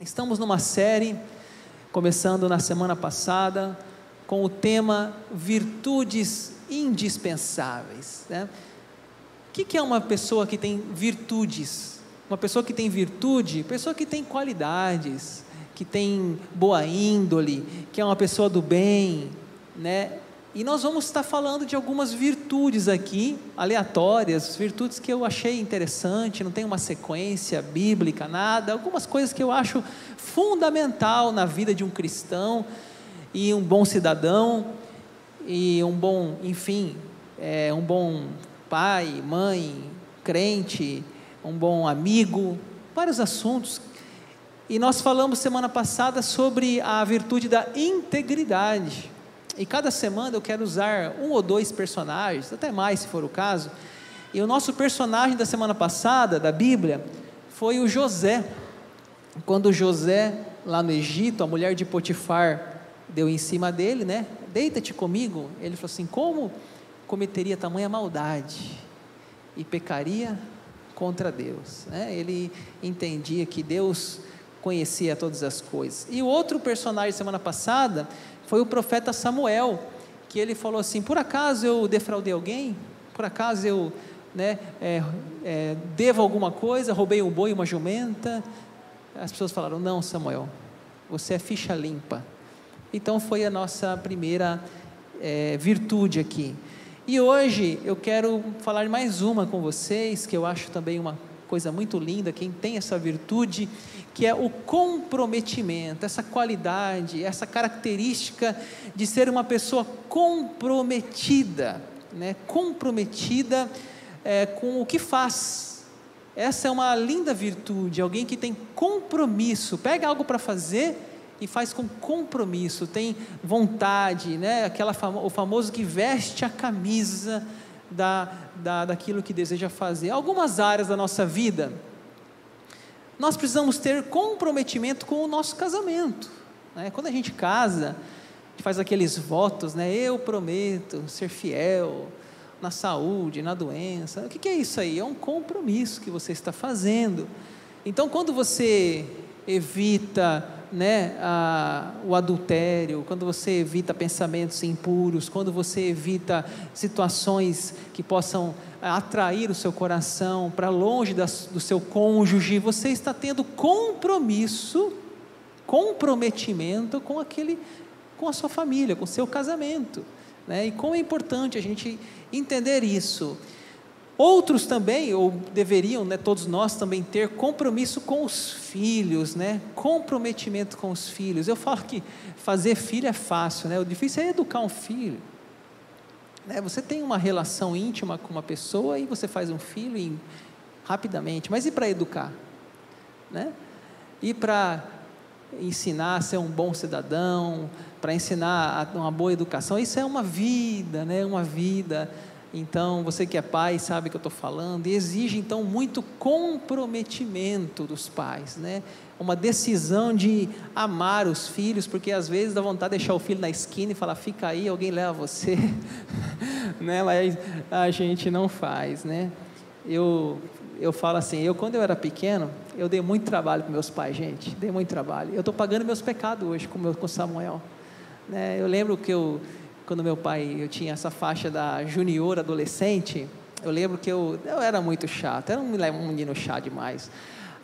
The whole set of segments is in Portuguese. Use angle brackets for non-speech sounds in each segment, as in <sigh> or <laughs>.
Estamos numa série, começando na semana passada, com o tema Virtudes Indispensáveis. Né? O que é uma pessoa que tem virtudes? Uma pessoa que tem virtude, pessoa que tem qualidades, que tem boa índole, que é uma pessoa do bem, né? E nós vamos estar falando de algumas virtudes aqui, aleatórias, virtudes que eu achei interessante, não tem uma sequência bíblica, nada, algumas coisas que eu acho fundamental na vida de um cristão e um bom cidadão e um bom, enfim, é, um bom pai, mãe, crente, um bom amigo, vários assuntos. E nós falamos semana passada sobre a virtude da integridade. E cada semana eu quero usar um ou dois personagens, até mais se for o caso. E o nosso personagem da semana passada, da Bíblia, foi o José. Quando José, lá no Egito, a mulher de Potifar deu em cima dele, né? Deita-te comigo. Ele falou assim: Como cometeria tamanha maldade e pecaria contra Deus? Né? Ele entendia que Deus conhecia todas as coisas. E o outro personagem semana passada foi o profeta Samuel, que ele falou assim: por acaso eu defraudei alguém? Por acaso eu né, é, é, devo alguma coisa? Roubei um boi uma jumenta? As pessoas falaram: não, Samuel, você é ficha limpa. Então foi a nossa primeira é, virtude aqui. E hoje eu quero falar mais uma com vocês, que eu acho também uma coisa muito linda, quem tem essa virtude, que é o comprometimento, essa qualidade, essa característica de ser uma pessoa comprometida, né? comprometida é, com o que faz. Essa é uma linda virtude, alguém que tem compromisso, pega algo para fazer e faz com compromisso, tem vontade, né? Aquela o famoso que veste a camisa da, da, daquilo que deseja fazer. Algumas áreas da nossa vida, nós precisamos ter comprometimento com o nosso casamento. Né? Quando a gente casa, a gente faz aqueles votos, né? Eu prometo ser fiel na saúde, na doença. O que, que é isso aí? É um compromisso que você está fazendo. Então, quando você evita né, a, o adultério, quando você evita pensamentos impuros, quando você evita situações que possam atrair o seu coração para longe das, do seu cônjuge, você está tendo compromisso, comprometimento com aquele, com a sua família, com o seu casamento. Né? E como é importante a gente entender isso. Outros também, ou deveriam, né, todos nós também ter compromisso com os filhos, né? Comprometimento com os filhos. Eu falo que fazer filho é fácil, né? O difícil é educar um filho. Né? Você tem uma relação íntima com uma pessoa e você faz um filho e, rapidamente. Mas e para educar, né? E para ensinar a ser um bom cidadão, para ensinar uma boa educação, isso é uma vida, né? Uma vida então, você que é pai sabe o que eu estou falando, e exige então muito comprometimento dos pais, né? Uma decisão de amar os filhos, porque às vezes dá vontade de deixar o filho na esquina e falar, fica aí, alguém leva você, <laughs> né? Mas a gente não faz, né? Eu, eu falo assim, eu quando eu era pequeno, eu dei muito trabalho para meus pais, gente, dei muito trabalho. Eu estou pagando meus pecados hoje com, com Samuel. Né? Eu lembro que eu quando meu pai, eu tinha essa faixa da junior adolescente, eu lembro que eu, eu era muito chato, era um, menino chato demais.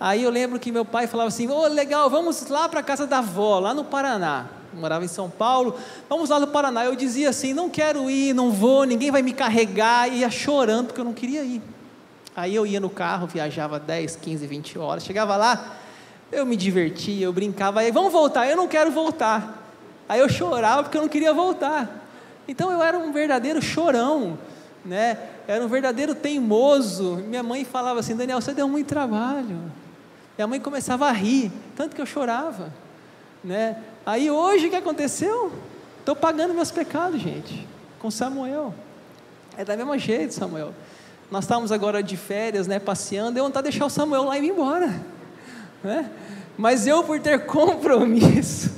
Aí eu lembro que meu pai falava assim: Ô, oh, legal, vamos lá para a casa da avó, lá no Paraná. Eu morava em São Paulo, vamos lá no Paraná. Eu dizia assim: não quero ir, não vou, ninguém vai me carregar. E ia chorando porque eu não queria ir. Aí eu ia no carro, viajava 10, 15, 20 horas. Chegava lá, eu me divertia, eu brincava. Aí, vamos voltar, eu não quero voltar. Aí eu chorava porque eu não queria voltar. Então eu era um verdadeiro chorão, né? Era um verdadeiro teimoso. Minha mãe falava assim: Daniel, você deu muito trabalho. Minha mãe começava a rir, tanto que eu chorava, né? Aí hoje o que aconteceu? Estou pagando meus pecados, gente, com Samuel. É da mesma jeito, Samuel. Nós estávamos agora de férias, né, passeando, eu vontade de deixar o Samuel lá e ir embora, né? Mas eu, por ter <laughs> compromisso,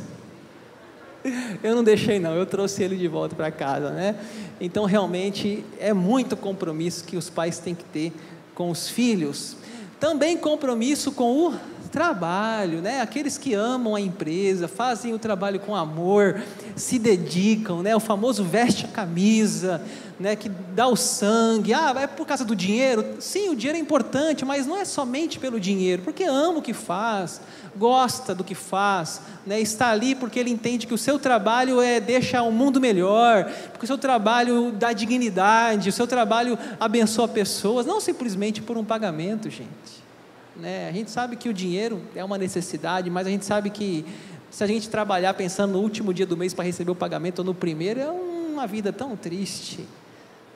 <laughs> eu não deixei não, eu trouxe ele de volta para casa, né? Então realmente é muito compromisso que os pais têm que ter com os filhos. Também compromisso com o trabalho, né? Aqueles que amam a empresa, fazem o trabalho com amor, se dedicam, né? O famoso veste a camisa, né? Que dá o sangue. Ah, é por causa do dinheiro? Sim, o dinheiro é importante, mas não é somente pelo dinheiro, porque ama o que faz, gosta do que faz, né? Está ali porque ele entende que o seu trabalho é deixa o mundo melhor, porque o seu trabalho dá dignidade, o seu trabalho abençoa pessoas, não simplesmente por um pagamento, gente. Né? A gente sabe que o dinheiro é uma necessidade, mas a gente sabe que se a gente trabalhar pensando no último dia do mês para receber o pagamento ou no primeiro, é uma vida tão triste.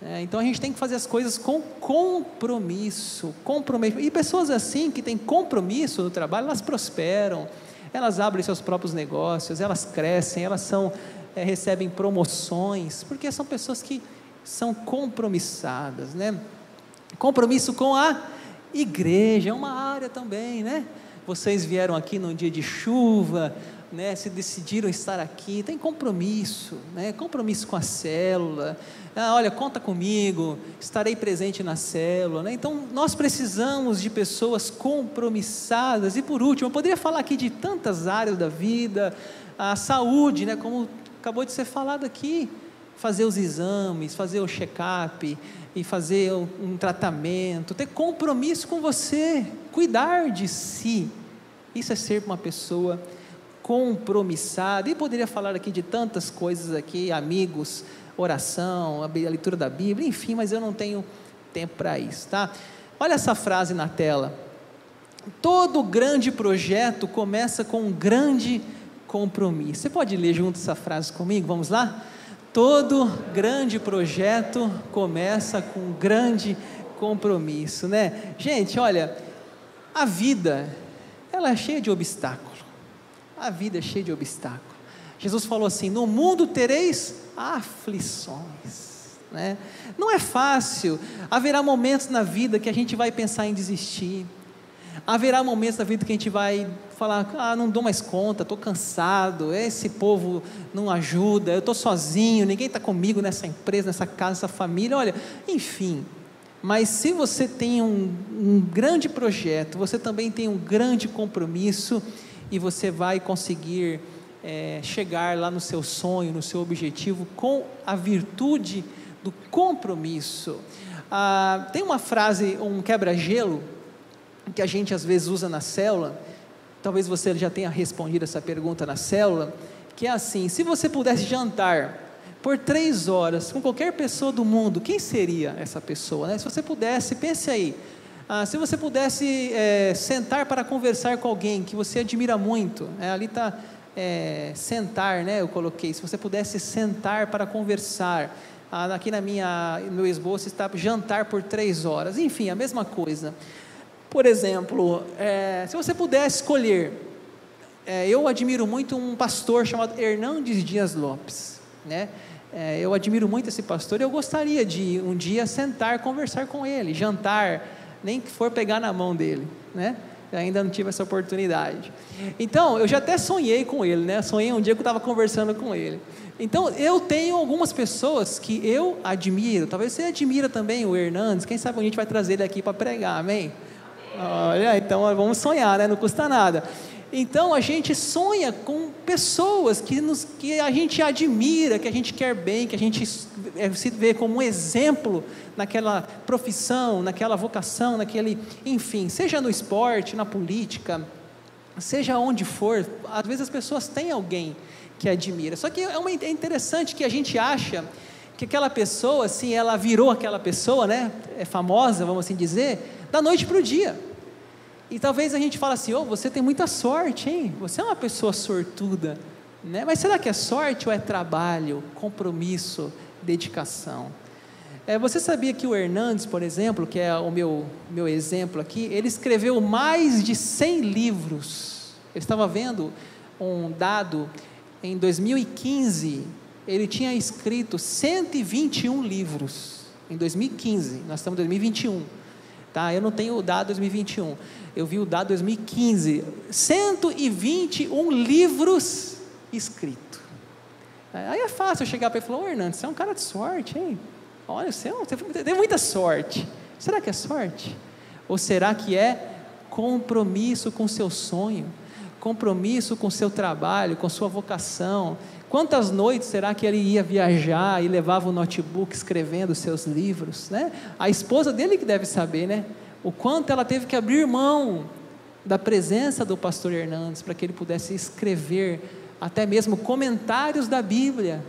É, então a gente tem que fazer as coisas com compromisso, compromisso. E pessoas assim que têm compromisso no trabalho, elas prosperam, elas abrem seus próprios negócios, elas crescem, elas são, é, recebem promoções, porque são pessoas que são compromissadas, né? Compromisso com a igreja, é uma área também, né? Vocês vieram aqui num dia de chuva, né? Se decidiram estar aqui, tem compromisso, né? Compromisso com a célula. Ah, olha, conta comigo, estarei presente na célula, né? Então, nós precisamos de pessoas compromissadas. E por último, eu poderia falar aqui de tantas áreas da vida, a saúde, né? Como acabou de ser falado aqui, fazer os exames, fazer o check-up, e fazer um, tratamento, ter compromisso com você, cuidar de si. Isso é ser uma pessoa compromissada. E poderia falar aqui de tantas coisas aqui, amigos, oração, a leitura da Bíblia, enfim, mas eu não tenho tempo para isso, tá? Olha essa frase na tela. Todo grande projeto começa com um grande compromisso. Você pode ler junto essa frase comigo? Vamos lá? Todo grande projeto começa com um grande compromisso, né? Gente, olha, a vida, ela é cheia de obstáculos. A vida é cheia de obstáculos. Jesus falou assim: No mundo tereis aflições. Né? Não é fácil, haverá momentos na vida que a gente vai pensar em desistir, Haverá momentos da vida que a gente vai falar: ah, não dou mais conta, estou cansado, esse povo não ajuda, eu estou sozinho, ninguém está comigo nessa empresa, nessa casa, nessa família. Olha, enfim. Mas se você tem um, um grande projeto, você também tem um grande compromisso e você vai conseguir é, chegar lá no seu sonho, no seu objetivo, com a virtude do compromisso. Ah, tem uma frase, um quebra-gelo que a gente às vezes usa na célula, talvez você já tenha respondido essa pergunta na célula, que é assim: se você pudesse jantar por três horas com qualquer pessoa do mundo, quem seria essa pessoa? Né? Se você pudesse, pense aí. Ah, se você pudesse é, sentar para conversar com alguém que você admira muito, é, ali está é, sentar, né? Eu coloquei. Se você pudesse sentar para conversar, ah, aqui na minha meu esboço está jantar por três horas. Enfim, a mesma coisa. Por exemplo, é, se você pudesse escolher, é, eu admiro muito um pastor chamado Hernandes Dias Lopes, né? É, eu admiro muito esse pastor e eu gostaria de um dia sentar, conversar com ele, jantar, nem que for pegar na mão dele, né? Eu ainda não tive essa oportunidade. Então, eu já até sonhei com ele, né? Sonhei um dia que eu estava conversando com ele. Então, eu tenho algumas pessoas que eu admiro. Talvez você admira também o Hernandes. Quem sabe a gente vai trazer ele aqui para pregar, amém? Olha, então vamos sonhar, né? Não custa nada. Então a gente sonha com pessoas que, nos, que a gente admira, que a gente quer bem, que a gente é, se vê como um exemplo naquela profissão, naquela vocação, naquele, enfim, seja no esporte, na política, seja onde for, às vezes as pessoas têm alguém que admira. Só que é, uma, é interessante que a gente acha que aquela pessoa, assim, ela virou aquela pessoa, né? É famosa, vamos assim dizer, da noite para o dia. E talvez a gente fale assim: oh, você tem muita sorte, hein? Você é uma pessoa sortuda. Né? Mas será que é sorte ou é trabalho, compromisso, dedicação? É, você sabia que o Hernandes, por exemplo, que é o meu, meu exemplo aqui, ele escreveu mais de 100 livros. Eu estava vendo um dado, em 2015, ele tinha escrito 121 livros. Em 2015, nós estamos em 2021. Tá? Eu não tenho o dado 2021, eu vi o dado 2015. 121 livros escritos. Aí é fácil eu chegar para ele e falar: Ô Hernandes, você é um cara de sorte, hein? Olha, você, é você tem muita sorte. Será que é sorte? Ou será que é compromisso com seu sonho, compromisso com seu trabalho, com sua vocação. Quantas noites será que ele ia viajar e levava o notebook escrevendo seus livros, né? A esposa dele que deve saber, né? O quanto ela teve que abrir mão da presença do pastor Hernandes para que ele pudesse escrever até mesmo comentários da Bíblia,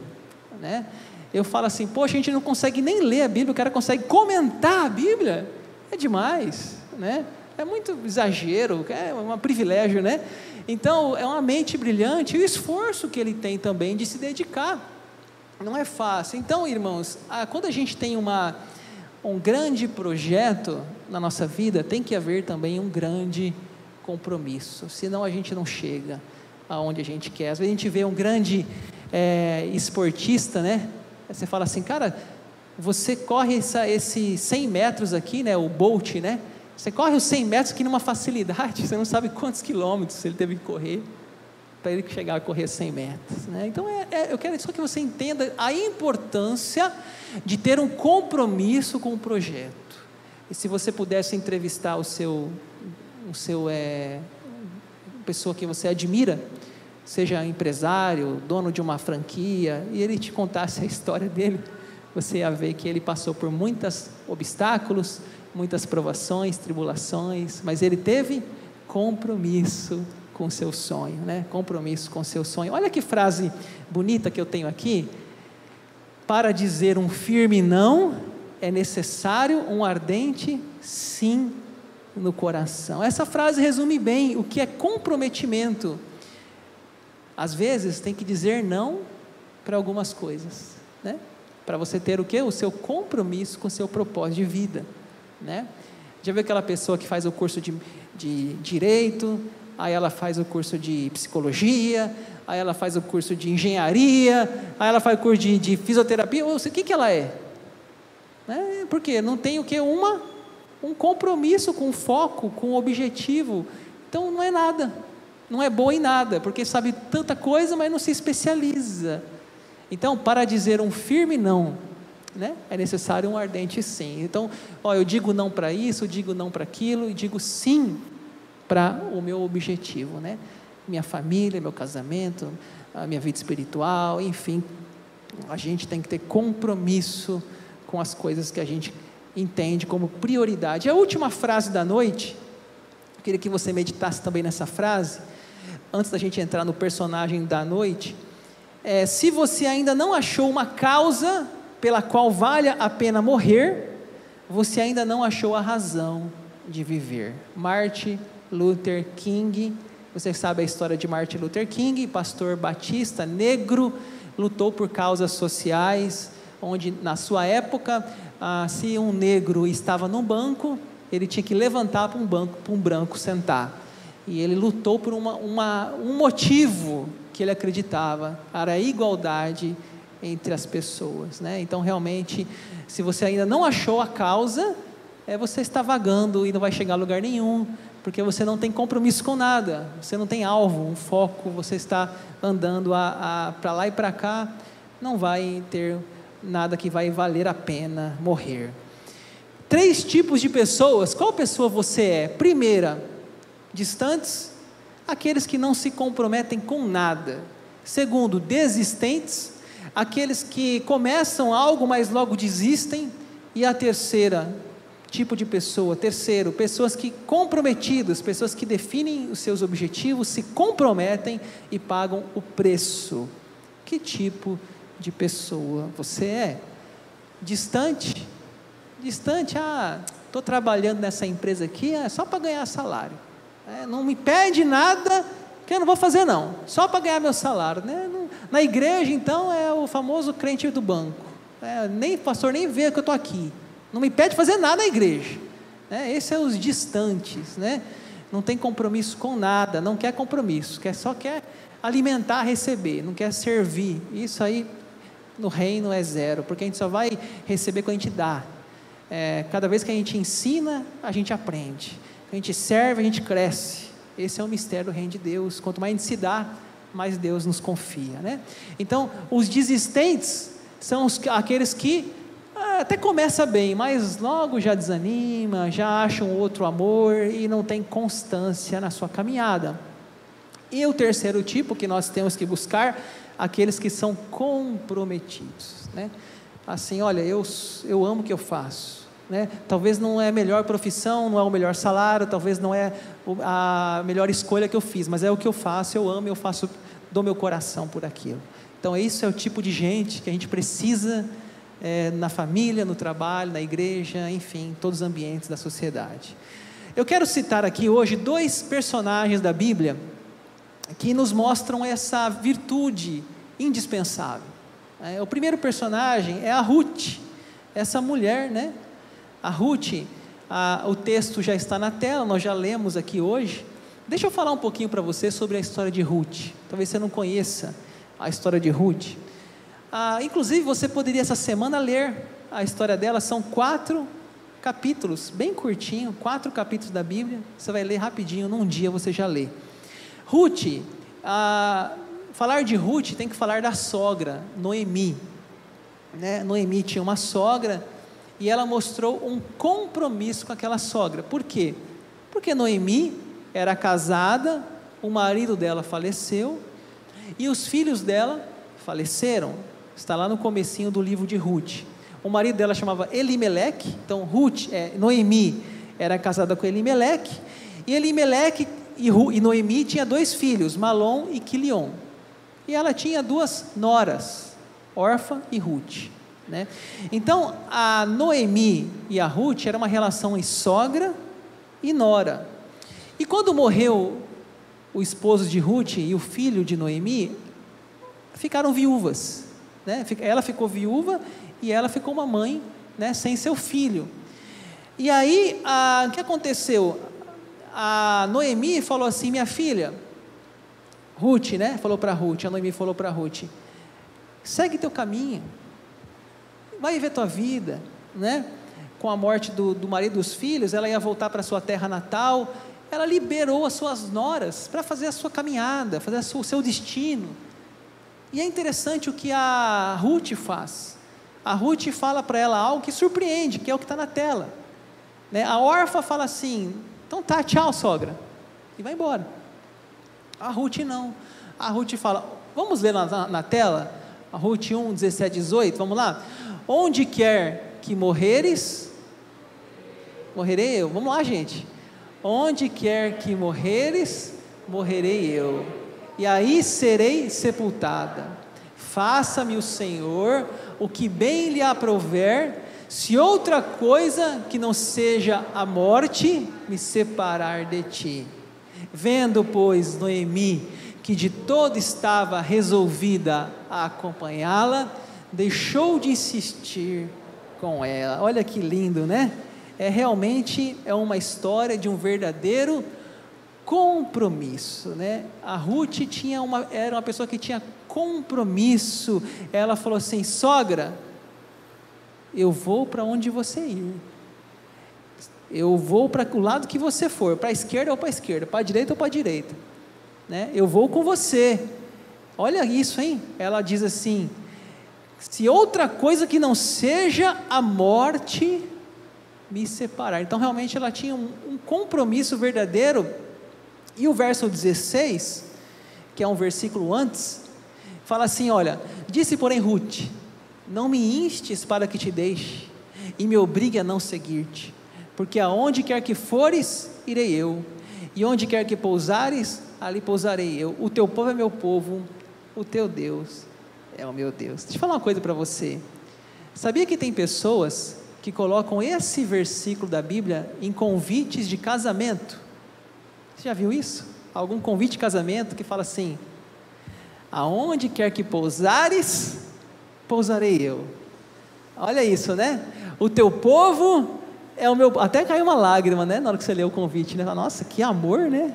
né? Eu falo assim, poxa, a gente não consegue nem ler a Bíblia, o cara consegue comentar a Bíblia, é demais, né? É muito exagero, é um privilégio, né? Então, é uma mente brilhante e o esforço que ele tem também de se dedicar. Não é fácil. Então, irmãos, quando a gente tem uma, um grande projeto na nossa vida, tem que haver também um grande compromisso, senão a gente não chega aonde a gente quer. Às vezes a gente vê um grande é, esportista, né? Você fala assim, cara, você corre esse 100 metros aqui, né? O Bolt, né? Você corre os 100 metros aqui numa facilidade, <laughs> você não sabe quantos quilômetros ele teve que correr para ele chegar a correr 100 metros. Né? Então, é, é, eu quero só que você entenda a importância de ter um compromisso com o projeto. E se você pudesse entrevistar o seu, o seu é, pessoa que você admira, seja empresário, dono de uma franquia, e ele te contasse a história dele, você ia ver que ele passou por muitos obstáculos, muitas provações, tribulações, mas ele teve compromisso com seu sonho, né? Compromisso com seu sonho. Olha que frase bonita que eu tenho aqui. Para dizer um firme não, é necessário um ardente sim no coração. Essa frase resume bem o que é comprometimento. Às vezes tem que dizer não para algumas coisas, né? Para você ter o que? O seu compromisso com o seu propósito de vida né? Já viu aquela pessoa que faz o curso de, de direito, aí ela faz o curso de psicologia, aí ela faz o curso de engenharia, aí ela faz o curso de, de fisioterapia, o que, que ela é? Né? Porque não tem o que? Uma, um compromisso com foco, com objetivo. Então não é nada, não é boa em nada, porque sabe tanta coisa, mas não se especializa. Então, para dizer um firme não, né? É necessário um ardente sim. Então, ó, eu digo não para isso, digo não para aquilo e digo sim para o meu objetivo, né? Minha família, meu casamento, a minha vida espiritual, enfim, a gente tem que ter compromisso com as coisas que a gente entende como prioridade. A última frase da noite, eu queria que você meditasse também nessa frase, antes da gente entrar no personagem da noite. É, se você ainda não achou uma causa pela qual vale a pena morrer, você ainda não achou a razão de viver. Martin Luther King, você sabe a história de Martin Luther King, pastor batista, negro, lutou por causas sociais, onde na sua época, ah, se um negro estava no banco, ele tinha que levantar para um banco, para um branco sentar. E ele lutou por uma, uma, um motivo que ele acreditava, era a igualdade entre as pessoas. Né? Então, realmente, se você ainda não achou a causa, é, você está vagando e não vai chegar a lugar nenhum, porque você não tem compromisso com nada, você não tem alvo, um foco, você está andando para lá e para cá, não vai ter nada que vai valer a pena morrer. Três tipos de pessoas, qual pessoa você é? Primeira, distantes, aqueles que não se comprometem com nada. Segundo, desistentes, aqueles que começam algo, mas logo desistem, e a terceira tipo de pessoa, terceiro, pessoas que comprometidas, pessoas que definem os seus objetivos, se comprometem e pagam o preço. Que tipo de pessoa você é? Distante? Distante, ah, estou trabalhando nessa empresa aqui é só para ganhar salário. É, não me pede nada que eu não vou fazer não, só para ganhar meu salário. Né? Na igreja, então, é o famoso crente do banco. É, nem pastor nem vê que eu estou aqui. Não me pede fazer nada na igreja. É, esses são os distantes, né? Não tem compromisso com nada, não quer compromisso, quer, só quer alimentar, receber, não quer servir. Isso aí no reino é zero, porque a gente só vai receber quando a gente dá. É, cada vez que a gente ensina, a gente aprende. A gente serve, a gente cresce. Esse é o mistério do reino de Deus. Quanto mais a gente se dá, mais Deus nos confia, né? Então, os desistentes são os, aqueles que ah, até começa bem, mas logo já desanima, já acha um outro amor e não tem constância na sua caminhada. E o terceiro tipo que nós temos que buscar, aqueles que são comprometidos, né? Assim, olha, eu, eu amo o que eu faço, né? Talvez não é a melhor profissão, não é o melhor salário, talvez não é a melhor escolha que eu fiz, mas é o que eu faço, eu amo, eu faço, dou meu coração por aquilo. Então, isso é o tipo de gente que a gente precisa é, na família, no trabalho, na igreja, enfim, em todos os ambientes da sociedade. Eu quero citar aqui hoje dois personagens da Bíblia que nos mostram essa virtude indispensável. É, o primeiro personagem é a Ruth, essa mulher, né? A Ruth, a, o texto já está na tela, nós já lemos aqui hoje. Deixa eu falar um pouquinho para você sobre a história de Ruth. Talvez você não conheça a história de Ruth. Ah, inclusive, você poderia essa semana ler a história dela, são quatro capítulos, bem curtinho, quatro capítulos da Bíblia. Você vai ler rapidinho, num dia você já lê. Ruth, ah, falar de Ruth tem que falar da sogra, Noemi. Né? Noemi tinha uma sogra e ela mostrou um compromisso com aquela sogra. Por quê? Porque Noemi era casada, o marido dela faleceu e os filhos dela faleceram. Está lá no comecinho do livro de Ruth. O marido dela chamava Elimeleque, então Ruth, é, Noemi era casada com Elimeleque, e Elimeleque e, e Noemi tinha dois filhos, Malom e Quilion. E ela tinha duas noras, Orfa e Ruth. Né? Então, a Noemi e a Ruth era uma relação em sogra e nora. E quando morreu o esposo de Ruth e o filho de Noemi, ficaram viúvas. Né? Ela ficou viúva e ela ficou uma mãe né, sem seu filho. E aí, a, o que aconteceu? a Noemi falou assim: minha filha, Ruth, né? Falou para Ruth, a Noemi falou para Ruth: segue teu caminho, vai viver tua vida, né? Com a morte do, do marido dos filhos, ela ia voltar para sua terra natal. Ela liberou as suas noras para fazer a sua caminhada, fazer sua, o seu destino. E é interessante o que a Ruth faz. A Ruth fala para ela algo que surpreende, que é o que está na tela. Né? A órfã fala assim: então tá, tchau, sogra. E vai embora. A Ruth não. A Ruth fala, vamos ler na, na, na tela? A Ruth 1, 17, 18, vamos lá? Onde quer que morreres, morrerei eu. Vamos lá, gente. Onde quer que morreres, morrerei eu. E aí serei sepultada. Faça-me o Senhor o que bem lhe aprover se outra coisa que não seja a morte me separar de ti. Vendo, pois, Noemi, que de todo estava resolvida a acompanhá-la, deixou de insistir com ela. Olha que lindo, né? É realmente é uma história de um verdadeiro compromisso, né? A Ruth tinha uma, era uma pessoa que tinha compromisso. Ela falou assim: "Sogra, eu vou para onde você ir. Eu vou para o lado que você for, para a esquerda ou para a esquerda, para a direita ou para a direita. Né? Eu vou com você. Olha isso, hein? Ela diz assim: se outra coisa que não seja a morte me separar. Então, realmente, ela tinha um, um compromisso verdadeiro. E o verso 16, que é um versículo antes, fala assim: Olha, disse, porém, Ruth não me instes para que te deixe, e me obrigue a não seguir-te, porque aonde quer que fores, irei eu, e onde quer que pousares, ali pousarei eu. O teu povo é meu povo, o teu Deus é o meu Deus. Deixa eu falar uma coisa para você. Sabia que tem pessoas que colocam esse versículo da Bíblia em convites de casamento? Você já viu isso? Algum convite de casamento que fala assim: aonde quer que pousares, pousarei eu. Olha isso, né? O teu povo é o meu. Até caiu uma lágrima, né? Na hora que você leu o convite, né? Nossa, que amor, né?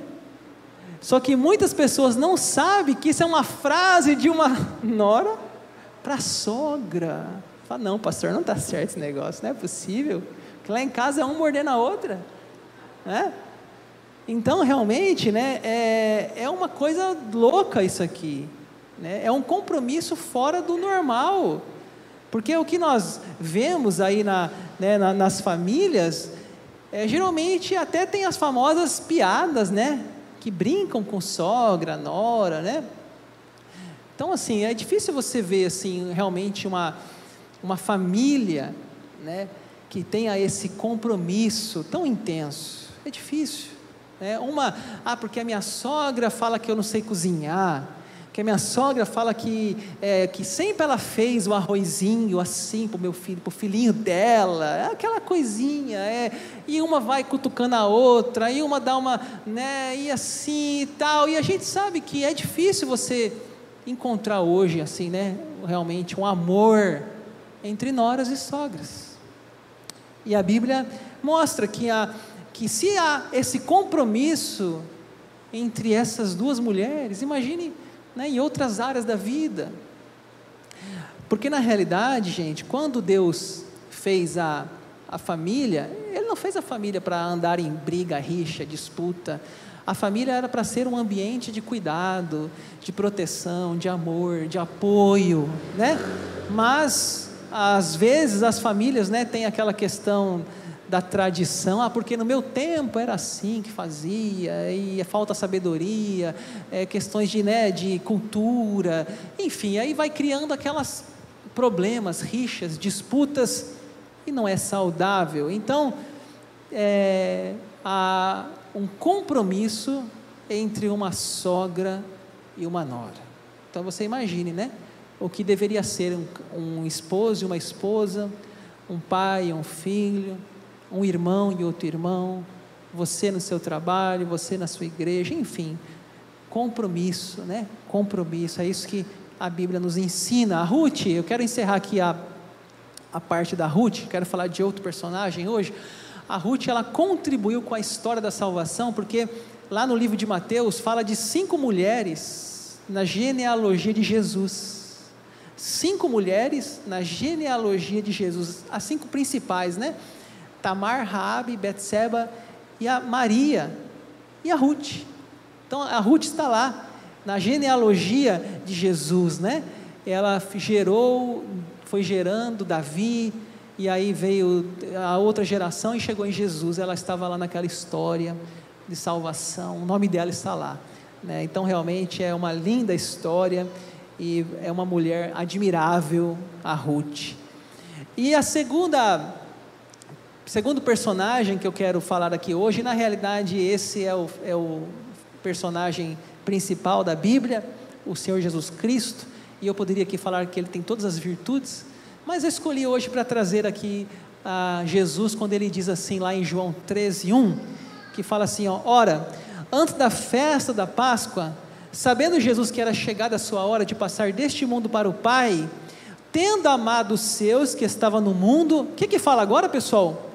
Só que muitas pessoas não sabem que isso é uma frase de uma nora para sogra. Fala, não, pastor, não está certo esse negócio, não é possível. Que lá em casa é um mordendo a outra, né? Então, realmente, né, é, é uma coisa louca isso aqui. Né? É um compromisso fora do normal. Porque o que nós vemos aí na, né, na, nas famílias, é, geralmente até tem as famosas piadas, né? Que brincam com sogra, nora, né? Então, assim, é difícil você ver, assim, realmente uma, uma família, né? Que tenha esse compromisso tão intenso. É difícil. Né? Uma, ah, porque a minha sogra fala que eu não sei cozinhar que a minha sogra fala que, é, que sempre ela fez o arrozinho assim para o meu filho, para o filhinho dela, é aquela coisinha, é, e uma vai cutucando a outra, e uma dá uma, né, e assim e tal, e a gente sabe que é difícil você encontrar hoje, assim, né, realmente um amor entre noras e sogras. E a Bíblia mostra que, a, que se há esse compromisso entre essas duas mulheres, imagine né, em outras áreas da vida. Porque na realidade, gente, quando Deus fez a, a família, Ele não fez a família para andar em briga, rixa, disputa. A família era para ser um ambiente de cuidado, de proteção, de amor, de apoio, né? Mas às vezes as famílias, né, têm aquela questão da tradição, ah, porque no meu tempo era assim que fazia, e falta sabedoria, é, questões de, né, de cultura, enfim, aí vai criando aquelas problemas, rixas, disputas, e não é saudável. Então, é, há um compromisso entre uma sogra e uma nora. Então você imagine, né? O que deveria ser um, um esposo e uma esposa, um pai e um filho, um irmão e outro irmão, você no seu trabalho, você na sua igreja, enfim, compromisso, né? Compromisso, é isso que a Bíblia nos ensina. A Ruth, eu quero encerrar aqui a, a parte da Ruth, quero falar de outro personagem hoje. A Ruth, ela contribuiu com a história da salvação, porque lá no livro de Mateus fala de cinco mulheres na genealogia de Jesus. Cinco mulheres na genealogia de Jesus, as cinco principais, né? Tamar, Raabe, Betseba e a Maria e a Ruth. Então a Ruth está lá na genealogia de Jesus, né? Ela gerou, foi gerando Davi e aí veio a outra geração e chegou em Jesus. Ela estava lá naquela história de salvação. O nome dela está lá. Né? Então realmente é uma linda história e é uma mulher admirável, a Ruth. E a segunda segundo personagem que eu quero falar aqui hoje, na realidade esse é o, é o personagem principal da Bíblia, o Senhor Jesus Cristo, e eu poderia aqui falar que ele tem todas as virtudes, mas eu escolhi hoje para trazer aqui a Jesus quando ele diz assim lá em João 13, 1, que fala assim, ó, ora, antes da festa da Páscoa, sabendo Jesus que era chegada a sua hora de passar deste mundo para o Pai, tendo amado os seus que estavam no mundo, o que que fala agora, pessoal?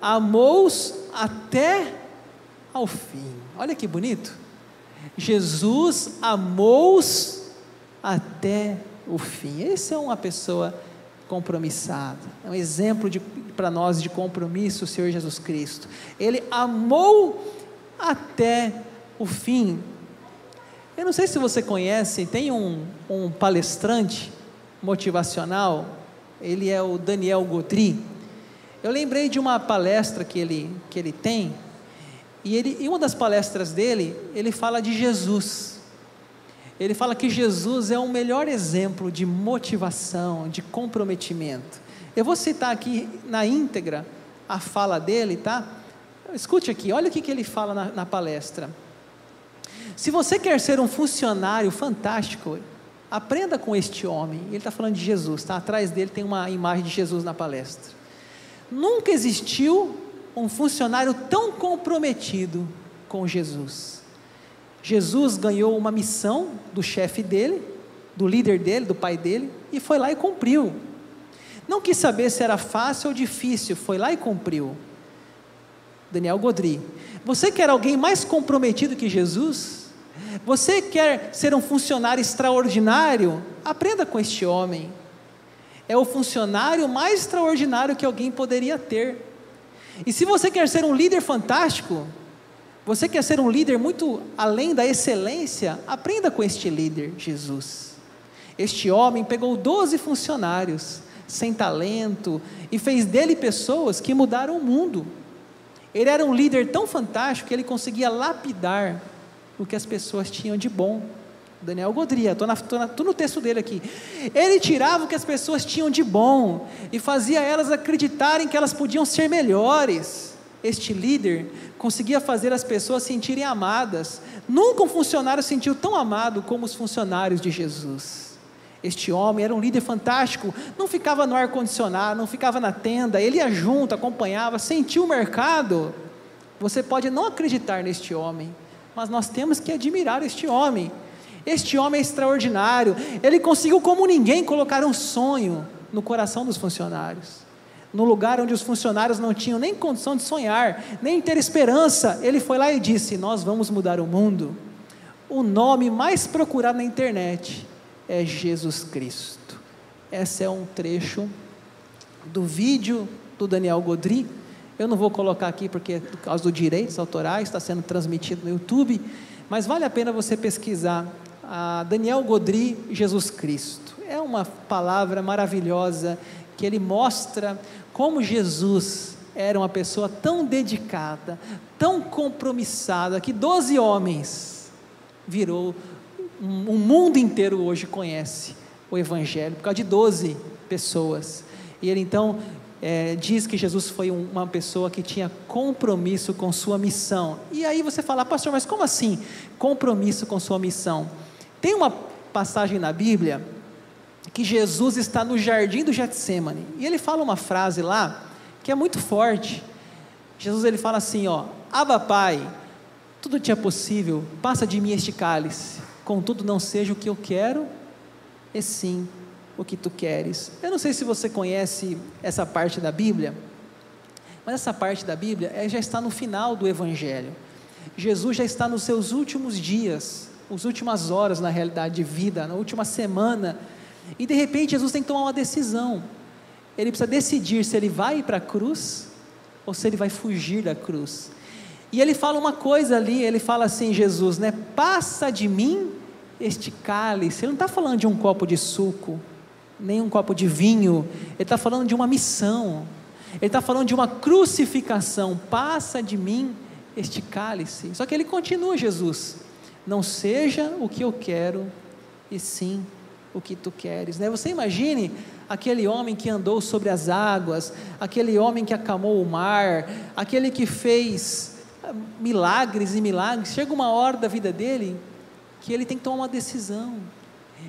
Amou-os até ao fim. Olha que bonito. Jesus amou-os até o fim. Esse é uma pessoa compromissada. É um exemplo para nós de compromisso, o Senhor Jesus Cristo. Ele amou até o fim. Eu não sei se você conhece, tem um, um palestrante motivacional, ele é o Daniel Godry. Eu lembrei de uma palestra que ele, que ele tem, e ele, em uma das palestras dele, ele fala de Jesus. Ele fala que Jesus é o melhor exemplo de motivação, de comprometimento. Eu vou citar aqui na íntegra a fala dele, tá? Escute aqui, olha o que, que ele fala na, na palestra. Se você quer ser um funcionário fantástico, aprenda com este homem. Ele está falando de Jesus, tá? Atrás dele tem uma imagem de Jesus na palestra. Nunca existiu um funcionário tão comprometido com Jesus. Jesus ganhou uma missão do chefe dele, do líder dele, do pai dele, e foi lá e cumpriu. Não quis saber se era fácil ou difícil, foi lá e cumpriu. Daniel Godri. Você quer alguém mais comprometido que Jesus? Você quer ser um funcionário extraordinário? Aprenda com este homem é o funcionário mais extraordinário que alguém poderia ter. E se você quer ser um líder fantástico, você quer ser um líder muito além da excelência, aprenda com este líder, Jesus. Este homem pegou 12 funcionários, sem talento, e fez dele pessoas que mudaram o mundo. Ele era um líder tão fantástico que ele conseguia lapidar o que as pessoas tinham de bom. Daniel Godria, estou no texto dele aqui. Ele tirava o que as pessoas tinham de bom e fazia elas acreditarem que elas podiam ser melhores. Este líder conseguia fazer as pessoas sentirem amadas. Nunca um funcionário sentiu tão amado como os funcionários de Jesus. Este homem era um líder fantástico, não ficava no ar-condicionado, não ficava na tenda, ele ia junto, acompanhava, sentiu o mercado. Você pode não acreditar neste homem, mas nós temos que admirar este homem. Este homem é extraordinário, ele conseguiu, como ninguém, colocar um sonho no coração dos funcionários. No lugar onde os funcionários não tinham nem condição de sonhar, nem ter esperança, ele foi lá e disse: Nós vamos mudar o mundo. O nome mais procurado na internet é Jesus Cristo. Esse é um trecho do vídeo do Daniel Godri. Eu não vou colocar aqui porque por causa dos direitos autorais está sendo transmitido no YouTube, mas vale a pena você pesquisar Daniel Godri Jesus Cristo. É uma palavra maravilhosa que ele mostra como Jesus era uma pessoa tão dedicada, tão compromissada, que 12 homens virou um, um mundo inteiro hoje conhece o Evangelho, por causa de 12 pessoas. E ele então é, diz que Jesus foi um, uma pessoa que tinha compromisso com sua missão. E aí você fala, pastor, mas como assim compromisso com sua missão? Tem uma passagem na Bíblia que Jesus está no jardim do Getsemane e ele fala uma frase lá que é muito forte. Jesus ele fala assim, ó, Abba Pai, tudo te é possível, passa de mim este cálice contudo não seja o que eu quero, e sim o que tu queres. Eu não sei se você conhece essa parte da Bíblia, mas essa parte da Bíblia já está no final do Evangelho. Jesus já está nos seus últimos dias, as últimas horas na realidade de vida, na última semana, e de repente Jesus tem que tomar uma decisão. Ele precisa decidir se ele vai para a cruz ou se ele vai fugir da cruz. E ele fala uma coisa ali, ele fala assim, Jesus, né? Passa de mim este cálice. Ele não está falando de um copo de suco, nem um copo de vinho. Ele está falando de uma missão. Ele está falando de uma crucificação. Passa de mim este cálice. Só que ele continua, Jesus. Não seja o que eu quero, e sim o que tu queres. Né? Você imagine aquele homem que andou sobre as águas, aquele homem que acalmou o mar, aquele que fez milagres e milagres, chega uma hora da vida dele que ele tem que tomar uma decisão.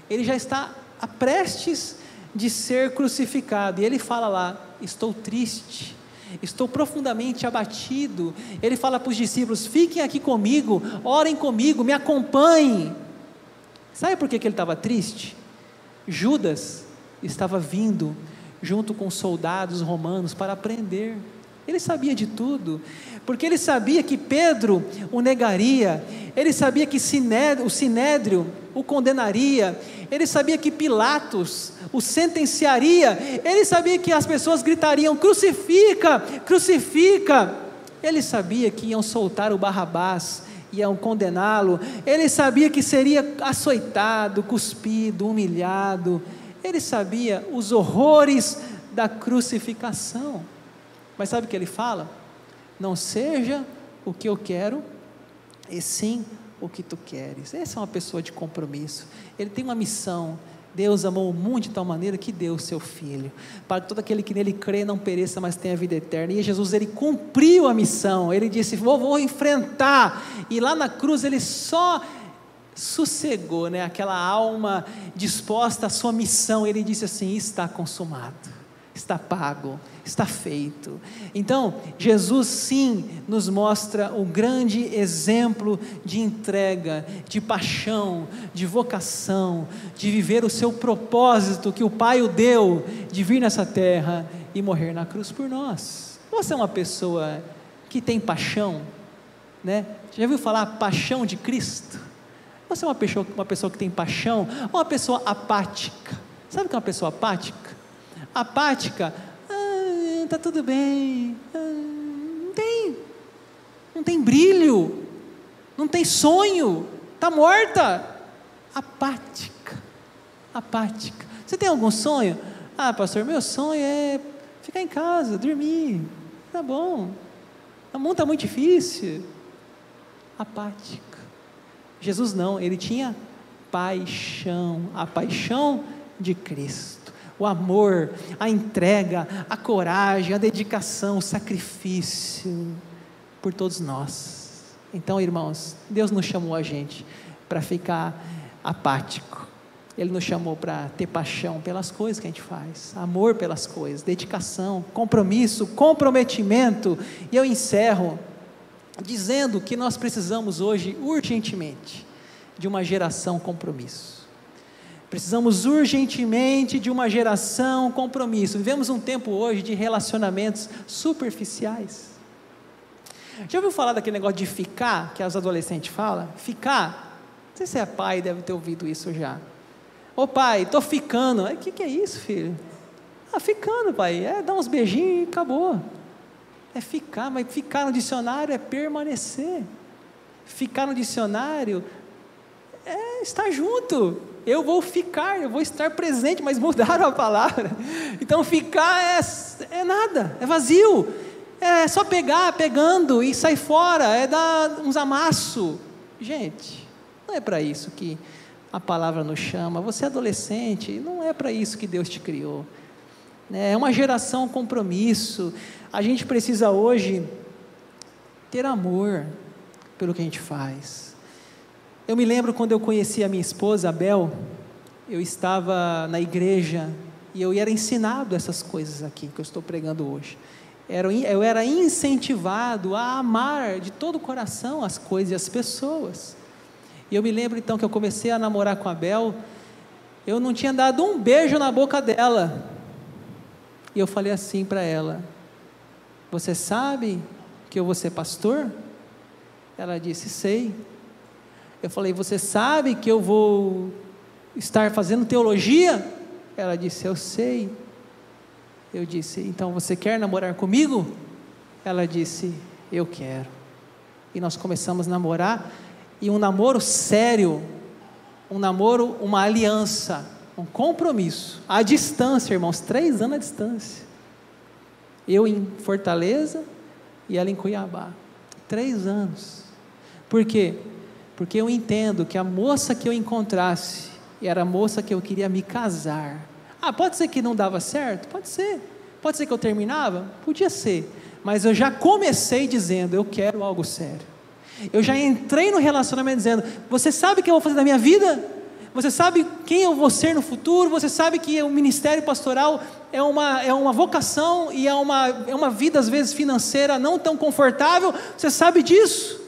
Ele já está a prestes de ser crucificado, e ele fala lá: Estou triste, estou profundamente abatido. Ele fala para os discípulos: Fiquem aqui comigo, orem comigo, me acompanhem. Sabe por que, que ele estava triste? Judas estava vindo junto com soldados romanos para prender. Ele sabia de tudo, porque ele sabia que Pedro o negaria, ele sabia que o sinédrio o condenaria, ele sabia que Pilatos o sentenciaria, ele sabia que as pessoas gritariam: crucifica, crucifica. Ele sabia que iam soltar o Barrabás, iam condená-lo, ele sabia que seria açoitado, cuspido, humilhado, ele sabia os horrores da crucificação. Mas sabe o que ele fala? Não seja o que eu quero, e sim o que tu queres. Essa é uma pessoa de compromisso. Ele tem uma missão. Deus amou o mundo de tal maneira que deu o seu filho, para que todo aquele que nele crê não pereça, mas tenha vida eterna. E Jesus ele cumpriu a missão. Ele disse: "Vou, vou enfrentar". E lá na cruz ele só sossegou, né, aquela alma disposta à sua missão. Ele disse assim: "Está consumado" está pago, está feito. Então, Jesus sim nos mostra o grande exemplo de entrega, de paixão, de vocação, de viver o seu propósito que o Pai o deu, de vir nessa terra e morrer na cruz por nós. Você é uma pessoa que tem paixão, né? Já ouviu falar paixão de Cristo? Você é uma pessoa, uma pessoa que tem paixão ou uma pessoa apática? Sabe o que é uma pessoa apática? Apática, ah, tá tudo bem, ah, não tem, não tem brilho, não tem sonho, está morta, apática, apática. Você tem algum sonho? Ah, pastor, meu sonho é ficar em casa, dormir. Tá bom. O mundo está muito difícil. Apática. Jesus não, ele tinha paixão, a paixão de Cristo. O amor, a entrega, a coragem, a dedicação, o sacrifício por todos nós. Então, irmãos, Deus nos chamou a gente para ficar apático. Ele nos chamou para ter paixão pelas coisas que a gente faz, amor pelas coisas, dedicação, compromisso, comprometimento. E eu encerro dizendo que nós precisamos hoje, urgentemente, de uma geração compromisso. Precisamos urgentemente de uma geração compromisso. Vivemos um tempo hoje de relacionamentos superficiais. Já ouviu falar daquele negócio de ficar, que os adolescentes falam? Ficar? Não sei se é pai, deve ter ouvido isso já. Ô pai, estou ficando. O que, que é isso, filho? Ah, ficando, pai. É dar uns beijinhos e acabou. É ficar, mas ficar no dicionário é permanecer. Ficar no dicionário é estar junto. Eu vou ficar, eu vou estar presente, mas mudaram a palavra. Então ficar é, é nada, é vazio. É só pegar, pegando e sair fora, é dar uns amassos. Gente, não é para isso que a palavra nos chama. Você é adolescente, não é para isso que Deus te criou. É uma geração compromisso. A gente precisa hoje ter amor pelo que a gente faz. Eu me lembro quando eu conheci a minha esposa, a Bel, eu estava na igreja e eu era ensinado essas coisas aqui que eu estou pregando hoje. Eu era incentivado a amar de todo o coração as coisas e as pessoas. E eu me lembro então que eu comecei a namorar com a Bel, eu não tinha dado um beijo na boca dela. E eu falei assim para ela: Você sabe que eu vou ser pastor? Ela disse: Sei. Eu falei: Você sabe que eu vou estar fazendo teologia? Ela disse: Eu sei. Eu disse: Então você quer namorar comigo? Ela disse: Eu quero. E nós começamos a namorar e um namoro sério, um namoro, uma aliança, um compromisso, à distância, irmãos, três anos à distância. Eu em Fortaleza e ela em Cuiabá. Três anos. Por quê? Porque eu entendo que a moça que eu encontrasse era a moça que eu queria me casar. Ah, pode ser que não dava certo? Pode ser. Pode ser que eu terminava? Podia ser. Mas eu já comecei dizendo: eu quero algo sério. Eu já entrei no relacionamento dizendo: Você sabe o que eu vou fazer da minha vida? Você sabe quem eu vou ser no futuro? Você sabe que o ministério pastoral é uma, é uma vocação e é uma, é uma vida, às vezes, financeira não tão confortável? Você sabe disso?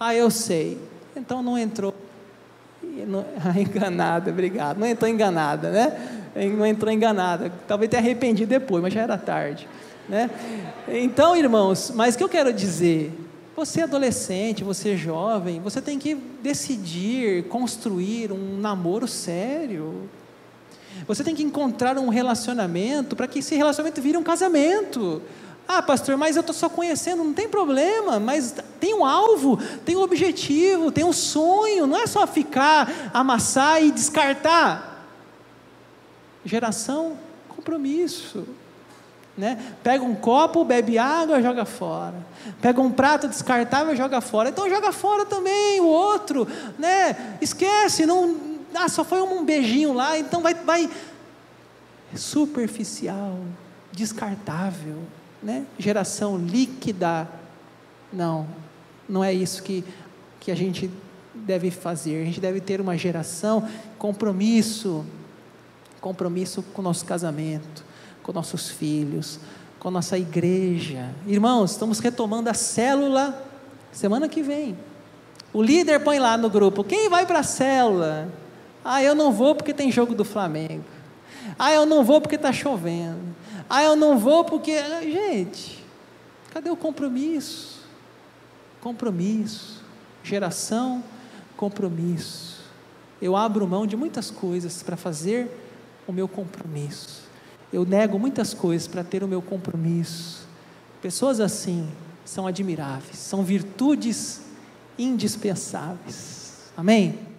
Ah, eu sei. Então não entrou. <laughs> Ah, enganada, obrigado. Não entrou enganada, né? Não entrou enganada. Talvez tenha arrependido depois, mas já era tarde. Né? Então, irmãos, mas o que eu quero dizer? Você é adolescente, você é jovem, você tem que decidir construir um namoro sério. Você tem que encontrar um relacionamento para que esse relacionamento vire um casamento. Ah, pastor, mas eu estou só conhecendo, não tem problema, mas tem um alvo, tem um objetivo, tem um sonho, não é só ficar, amassar e descartar. Geração, compromisso. Né? Pega um copo, bebe água, joga fora. Pega um prato descartável, joga fora. Então joga fora também o outro, né? Esquece, não, ah, só foi um beijinho lá, então vai, vai superficial, descartável, né? Geração líquida. Não, não é isso que, que a gente deve fazer. A gente deve ter uma geração compromisso, compromisso com o nosso casamento com nossos filhos, com a nossa igreja. Irmãos, estamos retomando a célula semana que vem. O líder põe lá no grupo: quem vai para a célula? Ah, eu não vou porque tem jogo do Flamengo. Ah, eu não vou porque está chovendo. Ah, eu não vou porque. Gente, cadê o compromisso? Compromisso. Geração, compromisso. Eu abro mão de muitas coisas para fazer o meu compromisso. Eu nego muitas coisas para ter o meu compromisso. Pessoas assim são admiráveis, são virtudes indispensáveis. Amém?